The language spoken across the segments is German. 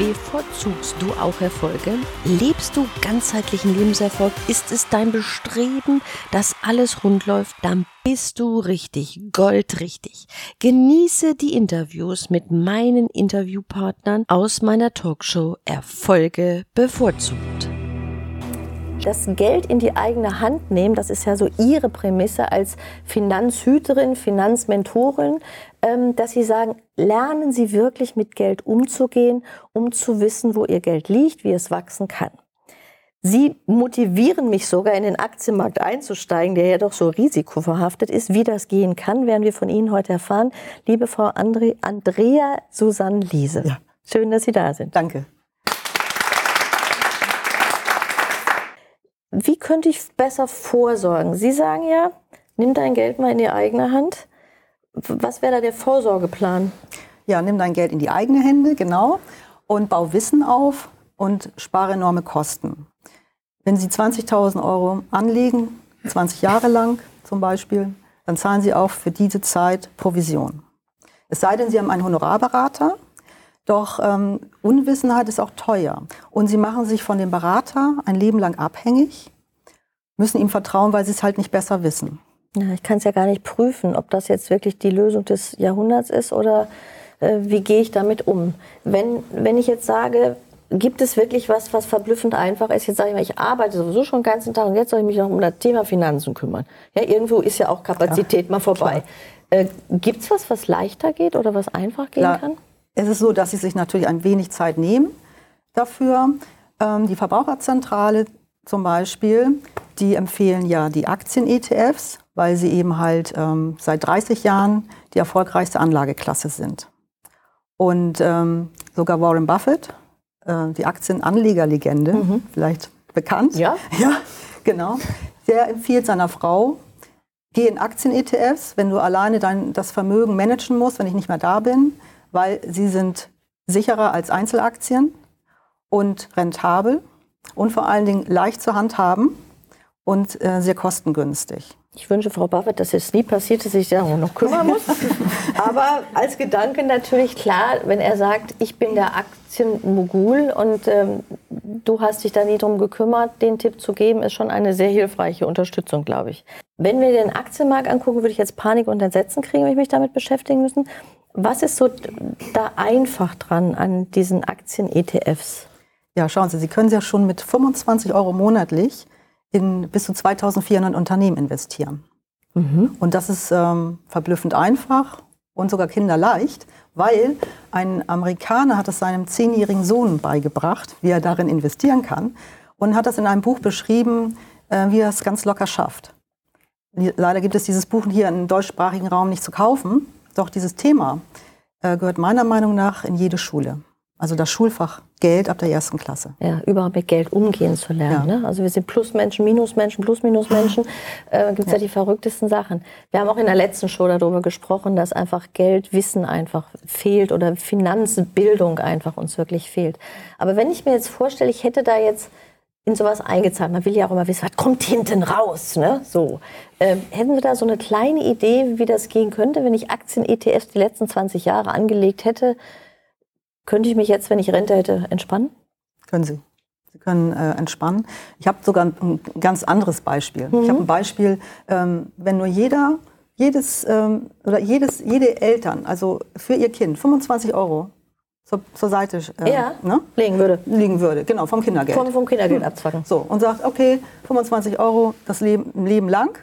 Bevorzugst du auch Erfolge? Lebst du ganzheitlichen Lebenserfolg? Ist es dein Bestreben, dass alles rund läuft? Dann bist du richtig, goldrichtig. Genieße die Interviews mit meinen Interviewpartnern aus meiner Talkshow Erfolge bevorzugt das Geld in die eigene Hand nehmen, das ist ja so Ihre Prämisse als Finanzhüterin, Finanzmentorin, ähm, dass Sie sagen, lernen Sie wirklich mit Geld umzugehen, um zu wissen, wo Ihr Geld liegt, wie es wachsen kann. Sie motivieren mich sogar in den Aktienmarkt einzusteigen, der ja doch so risikoverhaftet ist. Wie das gehen kann, werden wir von Ihnen heute erfahren. Liebe Frau André, Andrea Susanne Liese. Ja. Schön, dass Sie da sind. Danke. Wie könnte ich besser vorsorgen? Sie sagen ja, nimm dein Geld mal in die eigene Hand. Was wäre da der Vorsorgeplan? Ja, nimm dein Geld in die eigene Hände, genau, und bau Wissen auf und spare enorme Kosten. Wenn Sie 20.000 Euro anlegen, 20 Jahre lang zum Beispiel, dann zahlen Sie auch für diese Zeit Provision. Es sei denn, Sie haben einen Honorarberater, doch ähm, Unwissenheit ist auch teuer. Und sie machen sich von dem Berater ein Leben lang abhängig, müssen ihm vertrauen, weil sie es halt nicht besser wissen. Ja, ich kann es ja gar nicht prüfen, ob das jetzt wirklich die Lösung des Jahrhunderts ist oder äh, wie gehe ich damit um. Wenn, wenn ich jetzt sage, gibt es wirklich was, was verblüffend einfach ist? Jetzt sage ich mal, ich arbeite sowieso schon den ganzen Tag und jetzt soll ich mich noch um das Thema Finanzen kümmern. Ja, irgendwo ist ja auch Kapazität ja, mal vorbei. Äh, gibt es was, was leichter geht oder was einfach gehen klar. kann? Es ist so, dass sie sich natürlich ein wenig Zeit nehmen dafür. Ähm, die Verbraucherzentrale zum Beispiel, die empfehlen ja die Aktien-ETFs, weil sie eben halt ähm, seit 30 Jahren die erfolgreichste Anlageklasse sind. Und ähm, sogar Warren Buffett, äh, die Aktienanlegerlegende, mhm. vielleicht bekannt. Ja. Ja, genau. Der empfiehlt seiner Frau, geh in Aktien-ETFs, wenn du alleine dein, das Vermögen managen musst, wenn ich nicht mehr da bin, weil sie sind sicherer als Einzelaktien und rentabel und vor allen Dingen leicht zu handhaben und äh, sehr kostengünstig. Ich wünsche Frau Buffett, dass es nie passiert, dass ich darum noch kümmern muss. Aber als Gedanke natürlich klar, wenn er sagt, ich bin der Aktienmogul und ähm, du hast dich da nie drum gekümmert, den Tipp zu geben, ist schon eine sehr hilfreiche Unterstützung, glaube ich. Wenn wir den Aktienmarkt angucken, würde ich jetzt Panik und Entsetzen kriegen, wenn ich mich damit beschäftigen müssen. Was ist so da einfach dran an diesen Aktien-ETFs? Ja, schauen Sie, Sie können ja schon mit 25 Euro monatlich in bis zu 2400 Unternehmen investieren. Mhm. Und das ist ähm, verblüffend einfach und sogar kinderleicht, weil ein Amerikaner hat es seinem zehnjährigen Sohn beigebracht, wie er darin investieren kann und hat das in einem Buch beschrieben, äh, wie er es ganz locker schafft. Leider gibt es dieses Buch hier im deutschsprachigen Raum nicht zu kaufen. Doch dieses Thema äh, gehört meiner Meinung nach in jede Schule. Also das Schulfach Geld ab der ersten Klasse. Ja, überhaupt mit Geld umgehen zu lernen. Ja. Ne? Also wir sind Plusmenschen, Minusmenschen, Plus-Minus-Menschen. Äh, Gibt es ja. ja. die verrücktesten Sachen. Wir haben auch in der letzten Show darüber gesprochen, dass einfach Geldwissen einfach fehlt oder Finanzbildung einfach uns wirklich fehlt. Aber wenn ich mir jetzt vorstelle, ich hätte da jetzt in sowas eingezahlt. Man will ja auch immer wissen, was kommt hinten raus. Ne? So. Ähm, hätten Sie da so eine kleine Idee, wie das gehen könnte, wenn ich Aktien-ETFs die letzten 20 Jahre angelegt hätte? Könnte ich mich jetzt, wenn ich Rente hätte, entspannen? Können Sie. Sie können äh, entspannen. Ich habe sogar ein, ganz anderes Beispiel. Mhm. Ich habe ein Beispiel, ähm, wenn nur jeder, jedes ähm, oder jedes, jede Eltern, also für ihr Kind 25 Euro zur, zur Seite äh, ja, ne? legen würde. Liegen würde, genau, vom Kindergeld. Vom, vom Kindergeld hm. abzwacken. So, und sagt, okay, 25 Euro das Leben, ein Leben lang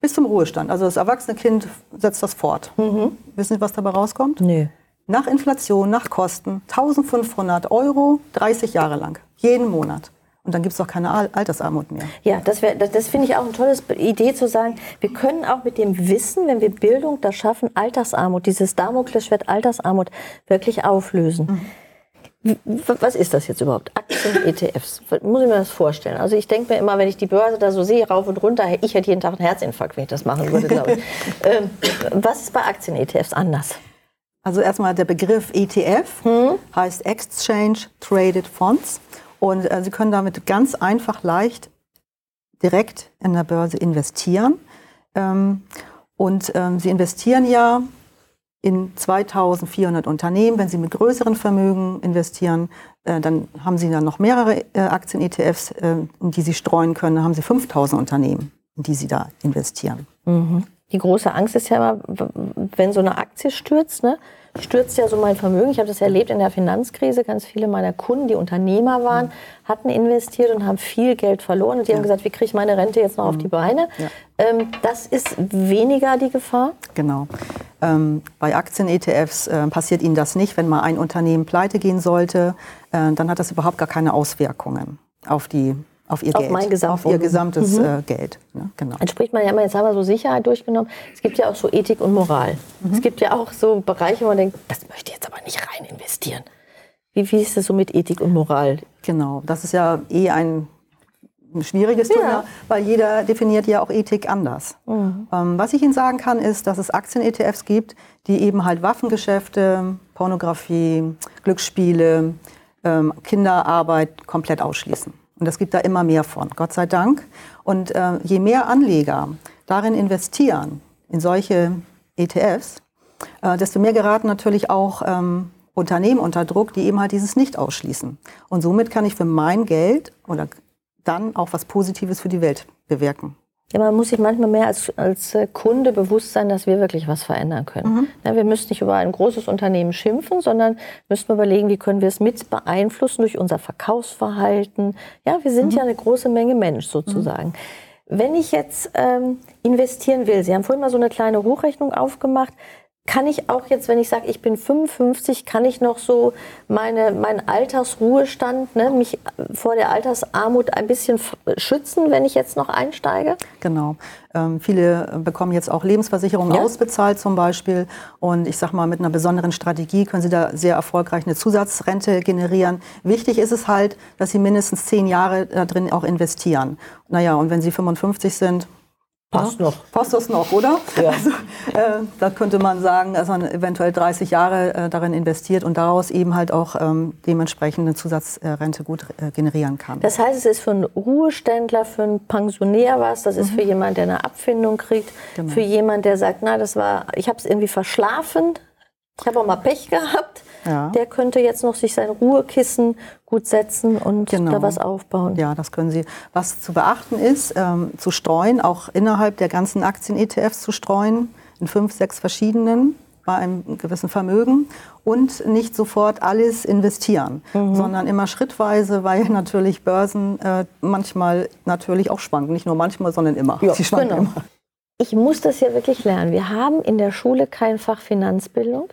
bis zum Ruhestand. Also das erwachsene Kind setzt das fort. Mhm. Wissen Sie, was dabei rauskommt? Nee. Nach Inflation, nach Kosten, 1500 Euro, 30 Jahre lang, jeden Monat. Und dann gibt es doch keine Altersarmut mehr. Ja, das, das, das finde ich auch eine tolle Idee zu sagen, wir können auch mit dem Wissen, wenn wir Bildung da schaffen, Altersarmut, dieses Damoklesschwert Altersarmut wirklich auflösen. Mhm. Was ist das jetzt überhaupt? Aktien, ETFs. Muss ich mir das vorstellen? Also ich denke mir immer, wenn ich die Börse da so sehe, rauf und runter, ich hätte jeden Tag einen Herzinfarkt, wenn ich das machen würde, glaube ich. ähm, was ist bei Aktien-ETFs anders? Also erstmal der Begriff ETF hm? heißt Exchange Traded Funds. Und äh, Sie können damit ganz einfach, leicht direkt in der Börse investieren. Ähm, und ähm, Sie investieren ja in 2400 Unternehmen. Wenn Sie mit größeren Vermögen investieren, äh, dann haben Sie dann noch mehrere äh, Aktien-ETFs, in die Sie streuen können. Dann haben Sie 5000 Unternehmen, in die Sie da investieren. Mhm. Die große Angst ist ja immer, wenn so eine Aktie stürzt, ne, stürzt ja so mein Vermögen. Ich habe das erlebt in der Finanzkrise. Ganz viele meiner Kunden, die Unternehmer waren, mhm. hatten investiert und haben viel Geld verloren. Und die ja. haben gesagt, wie kriege ich meine Rente jetzt noch mhm. auf die Beine? Ja. Ähm, das ist weniger die Gefahr. Genau. Ähm, bei Aktien-ETFs äh, passiert Ihnen das nicht. Wenn mal ein Unternehmen pleite gehen sollte, äh, dann hat das überhaupt gar keine Auswirkungen auf die auf ihr auf Geld, mein auf ihr gesamtes mhm. äh, Geld. Ja, genau. Dann spricht man ja immer, jetzt haben wir so Sicherheit durchgenommen. Es gibt ja auch so Ethik und Moral. Mhm. Es gibt ja auch so Bereiche, wo man denkt, das möchte ich jetzt aber nicht rein investieren. Wie, wie ist das so mit Ethik und Moral? Genau, das ist ja eh ein, ein schwieriges ja. Thema, weil jeder definiert ja auch Ethik anders. Mhm. Ähm, was ich Ihnen sagen kann, ist, dass es Aktien-ETFs gibt, die eben halt Waffengeschäfte, Pornografie, Glücksspiele, ähm, Kinderarbeit komplett ausschließen. Und es gibt da immer mehr von, Gott sei Dank. Und äh, je mehr Anleger darin investieren, in solche ETFs, äh, desto mehr geraten natürlich auch ähm, Unternehmen unter Druck, die eben halt dieses nicht ausschließen. Und somit kann ich für mein Geld oder dann auch was Positives für die Welt bewirken. Ja, man muss sich manchmal mehr als, als äh, Kunde bewusst sein, dass wir wirklich was verändern können. Mhm. Ja, wir müssen nicht über ein großes Unternehmen schimpfen, sondern müssen überlegen, wie können wir es mit beeinflussen durch unser Verkaufsverhalten. Ja, wir sind mhm. ja eine große Menge Mensch sozusagen. Mhm. Wenn ich jetzt ähm, investieren will, Sie haben vorhin mal so eine kleine Hochrechnung aufgemacht, kann ich auch jetzt, wenn ich sage, ich bin 55, kann ich noch so meine, meinen Altersruhestand, ne, mich vor der Altersarmut ein bisschen schützen, wenn ich jetzt noch einsteige? Genau. Ähm, viele bekommen jetzt auch Lebensversicherungen ja. ausbezahlt zum Beispiel. Und ich sage mal, mit einer besonderen Strategie können sie da sehr erfolgreich eine Zusatzrente generieren. Wichtig ist es halt, dass sie mindestens zehn Jahre da drin auch investieren. Naja, und wenn sie 55 sind, Passt noch. Passt das noch, oder? Ja. Also, äh, da könnte man sagen, dass man eventuell 30 Jahre äh, darin investiert und daraus eben halt auch ähm, dementsprechend eine Zusatzrente gut äh, generieren kann. Das heißt, es ist für einen Ruheständler, für einen Pensionär was, das ist mhm. für jemanden, der eine Abfindung kriegt, genau. für jemanden, der sagt, na, das war, ich habe es irgendwie verschlafen, ich habe auch mal Pech gehabt. Ja. Der könnte jetzt noch sich sein Ruhekissen gut setzen und genau. da was aufbauen. Ja, das können Sie. Was zu beachten ist, ähm, zu streuen, auch innerhalb der ganzen Aktien-ETFs zu streuen, in fünf, sechs verschiedenen bei einem gewissen Vermögen und nicht sofort alles investieren, mhm. sondern immer schrittweise, weil natürlich Börsen äh, manchmal natürlich auch schwanken. Nicht nur manchmal, sondern immer. Ja, Sie schwanken genau. immer. Ich muss das ja wirklich lernen. Wir haben in der Schule kein Fach Finanzbildung.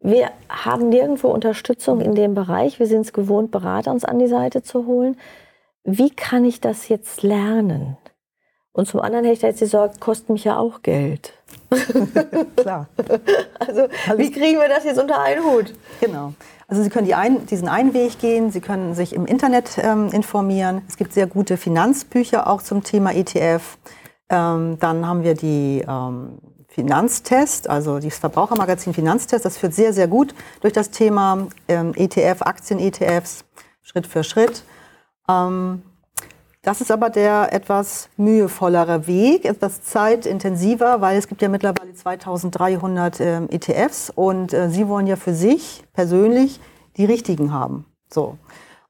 Wir haben nirgendwo Unterstützung in dem Bereich. Wir sind es gewohnt, Berater uns an die Seite zu holen. Wie kann ich das jetzt lernen? Und zum anderen hätte ich da jetzt gesagt, kostet mich ja auch Geld. Klar. Also, wie kriegen wir das jetzt unter einen Hut? Genau. Also Sie können die ein, diesen einen Weg gehen, Sie können sich im Internet ähm, informieren. Es gibt sehr gute Finanzbücher auch zum Thema ETF. Ähm, dann haben wir die ähm, Finanztest, also das Verbrauchermagazin Finanztest, das führt sehr, sehr gut durch das Thema ähm, ETF, Aktien-ETFs, Schritt für Schritt. Ähm, das ist aber der etwas mühevollere Weg, etwas zeitintensiver, weil es gibt ja mittlerweile 2300 ähm, ETFs und äh, Sie wollen ja für sich persönlich die richtigen haben. So.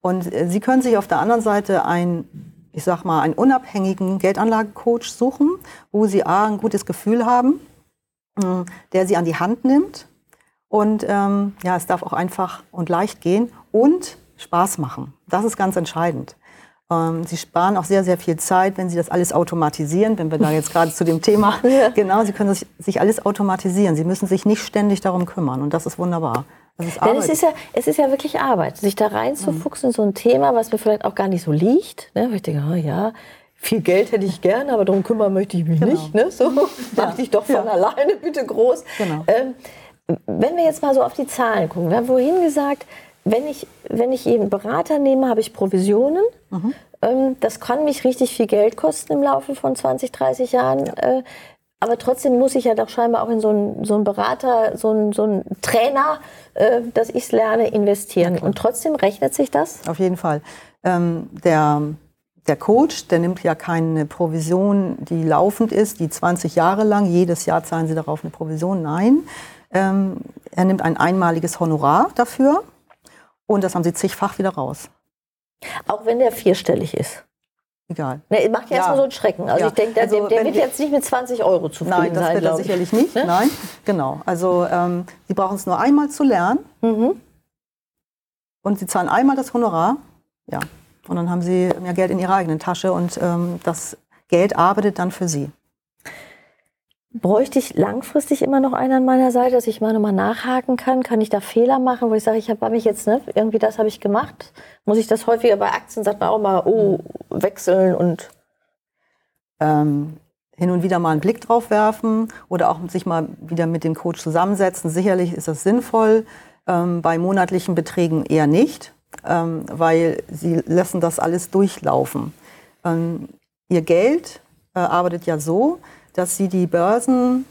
Und äh, Sie können sich auf der anderen Seite ein ich sag mal, einen unabhängigen Geldanlagecoach suchen, wo sie A, ein gutes Gefühl haben, der sie an die Hand nimmt. Und ähm, ja, es darf auch einfach und leicht gehen und Spaß machen. Das ist ganz entscheidend. Ähm, sie sparen auch sehr, sehr viel Zeit, wenn Sie das alles automatisieren, wenn wir da jetzt gerade zu dem Thema, ja. genau, Sie können sich, sich, alles automatisieren. Sie müssen sich nicht ständig darum kümmern und das ist wunderbar. Das ist Denn es ist, ja, es ist ja wirklich Arbeit, sich da reinzufuchsen in so ein Thema, was mir vielleicht auch gar nicht so liegt. Ne? Wo ich denke, oh ja, viel Geld hätte ich gerne, aber darum kümmern möchte ich mich genau. nicht. Ne? So dachte ich doch von ja. alleine, bitte groß. Genau. Ähm, wenn wir jetzt mal so auf die Zahlen gucken, wir haben vorhin gesagt, wenn ich, wenn ich einen Berater nehme, habe ich Provisionen. Mhm. Ähm, das kann mich richtig viel Geld kosten im Laufe von 20, 30 Jahren. Ja. Äh, aber trotzdem muss ich ja doch scheinbar auch in so einen, so einen Berater, so einen, so einen Trainer, äh, dass ich es lerne, investieren. Ja, Und trotzdem rechnet sich das? Auf jeden Fall. Ähm, der, der Coach, der nimmt ja keine Provision, die laufend ist, die 20 Jahre lang, jedes Jahr zahlen sie darauf eine Provision. Nein, ähm, er nimmt ein einmaliges Honorar dafür und das haben sie zigfach wieder raus. Auch wenn der vierstellig ist? Egal. Ne, macht ja erstmal so einen Schrecken. Also ja. ich denke, der, also, der wird jetzt nicht mit 20 Euro zufrieden sein. Nein, das wird er sicherlich nicht. Ne? Nein, genau. Also ähm, Sie brauchen es nur einmal zu lernen. Mhm. Und Sie zahlen einmal das Honorar. Ja. Und dann haben Sie mehr Geld in Ihrer eigenen Tasche und ähm, das Geld arbeitet dann für Sie. Bräuchte ich langfristig immer noch einen an meiner Seite, dass ich mal nochmal nachhaken kann? Kann ich da Fehler machen, wo ich sage, ich habe mich jetzt, ne, irgendwie das habe ich gemacht? Muss ich das häufiger bei Aktien, sagt man auch mal, oh, wechseln und. Ähm, hin und wieder mal einen Blick drauf werfen oder auch sich mal wieder mit dem Coach zusammensetzen. Sicherlich ist das sinnvoll, ähm, bei monatlichen Beträgen eher nicht, ähm, weil sie lassen das alles durchlaufen. Ähm, ihr Geld äh, arbeitet ja so, dass sie die Börsen,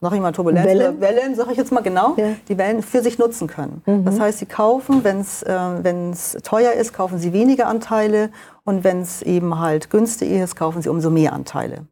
noch immer Turbulenz, Wellen, Wellen sage ich jetzt mal genau, ja. die Wellen für sich nutzen können. Mhm. Das heißt, sie kaufen, wenn es äh, teuer ist, kaufen sie weniger Anteile und wenn es eben halt günstig ist, kaufen sie umso mehr Anteile.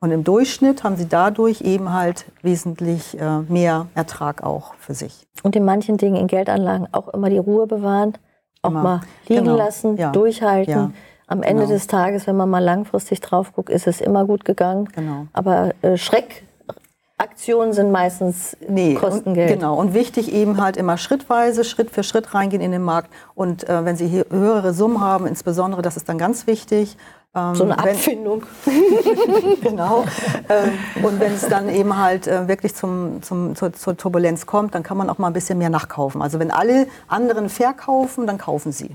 Und im Durchschnitt haben sie dadurch eben halt wesentlich äh, mehr Ertrag auch für sich. Und in manchen Dingen, in Geldanlagen, auch immer die Ruhe bewahren, auch immer. mal liegen genau. lassen, ja. durchhalten. Ja am Ende genau. des Tages, wenn man mal langfristig drauf guckt, ist es immer gut gegangen. Genau. Aber äh, Schreckaktionen sind meistens nee, Kostengeld. Und, genau. Und wichtig eben halt immer schrittweise, Schritt für Schritt reingehen in den Markt. Und äh, wenn Sie höhere Summen haben, insbesondere, das ist dann ganz wichtig. Ähm, so eine Abfindung. genau. Ähm, und wenn es dann eben halt äh, wirklich zum, zum, zur, zur Turbulenz kommt, dann kann man auch mal ein bisschen mehr nachkaufen. Also wenn alle anderen verkaufen, dann kaufen sie.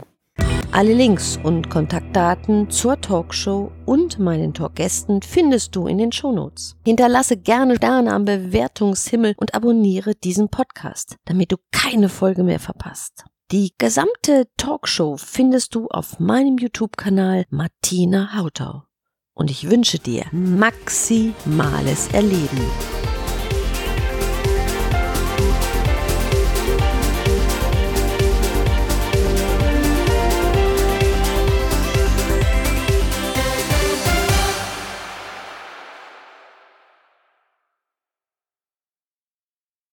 Alle Links und Kontaktdaten zur Talkshow und meinen Talkgästen findest du in den Shownotes. Hinterlasse gerne Sterne am Bewertungshimmel und abonniere diesen Podcast, damit du keine Folge mehr verpasst. Die gesamte Talkshow findest du auf meinem YouTube-Kanal Martina Hautau. Und ich wünsche dir maximales Erleben.